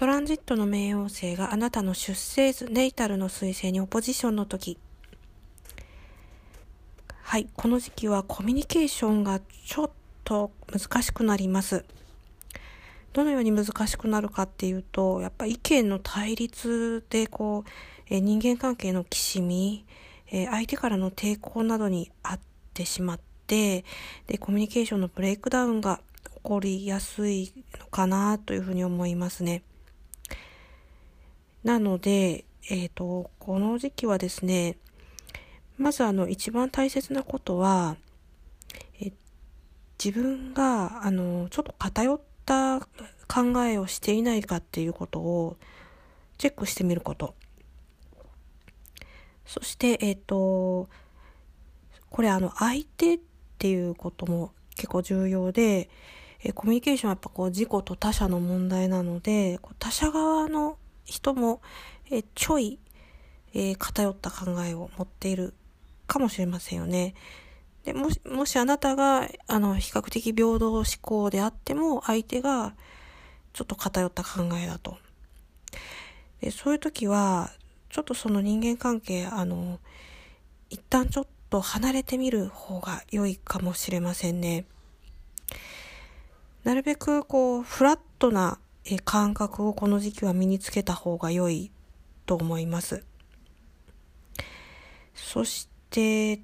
トランジットの冥王星があなたの出生図、ネイタルの彗星にオポジションの時。はい、この時期はコミュニケーションがちょっと難しくなります。どのように難しくなるかっていうと、やっぱ意見の対立でこう、え人間関係のきしみ、え相手からの抵抗などにあってしまって、で、コミュニケーションのブレイクダウンが起こりやすいのかなというふうに思いますね。なので、えっ、ー、と、この時期はですね、まずあの一番大切なことは、え自分があのちょっと偏った考えをしていないかっていうことをチェックしてみること。そして、えっ、ー、と、これあの相手っていうことも結構重要で、えコミュニケーションはやっぱこう自己と他者の問題なので、他者側の人も、えちょい、え偏った考えを持っているかもしれませんよね。でもし、もしあなたが、あの、比較的平等思考であっても、相手がちょっと偏った考えだと。でそういう時は、ちょっとその人間関係、あの、一旦ちょっと離れてみる方が良いかもしれませんね。なるべくこう、フラットなえ感覚をこの時期は身につけた方が良いと思います。そして、例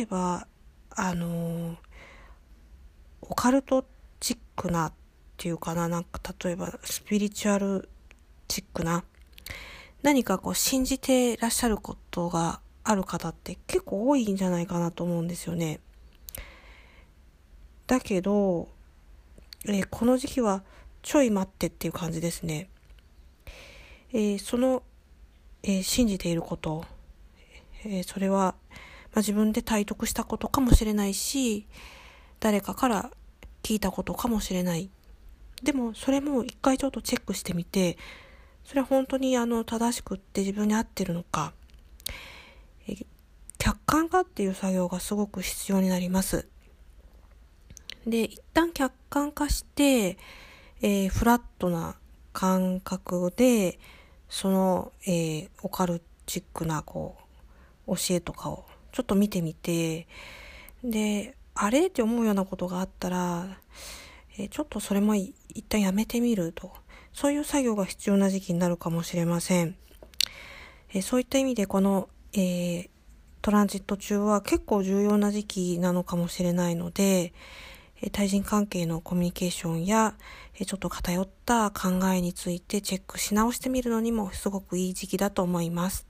えば、あの、オカルトチックなっていうかな、なんか例えばスピリチュアルチックな、何かこう信じてらっしゃることがある方って結構多いんじゃないかなと思うんですよね。だけど、えー、この時期はちょい待ってっていう感じですね。えー、その、えー、信じていること、えそれは、まあ、自分で体得したことかもしれないし、誰かから聞いたことかもしれない。でも、それも一回ちょっとチェックしてみて、それは本当にあの正しくって自分に合ってるのか、え客観化っていう作業がすごく必要になります。で、一旦客観化して、えー、フラットな感覚で、その、えー、オカルチックな、こう、教えとかをちょっと見てみて、で、あれって思うようなことがあったら、えー、ちょっとそれも一旦やめてみると。そういう作業が必要な時期になるかもしれません。えそういった意味でこの、えー、トランジット中は結構重要な時期なのかもしれないので、対人関係のコミュニケーションや、ちょっと偏った考えについてチェックし直してみるのにもすごくいい時期だと思います。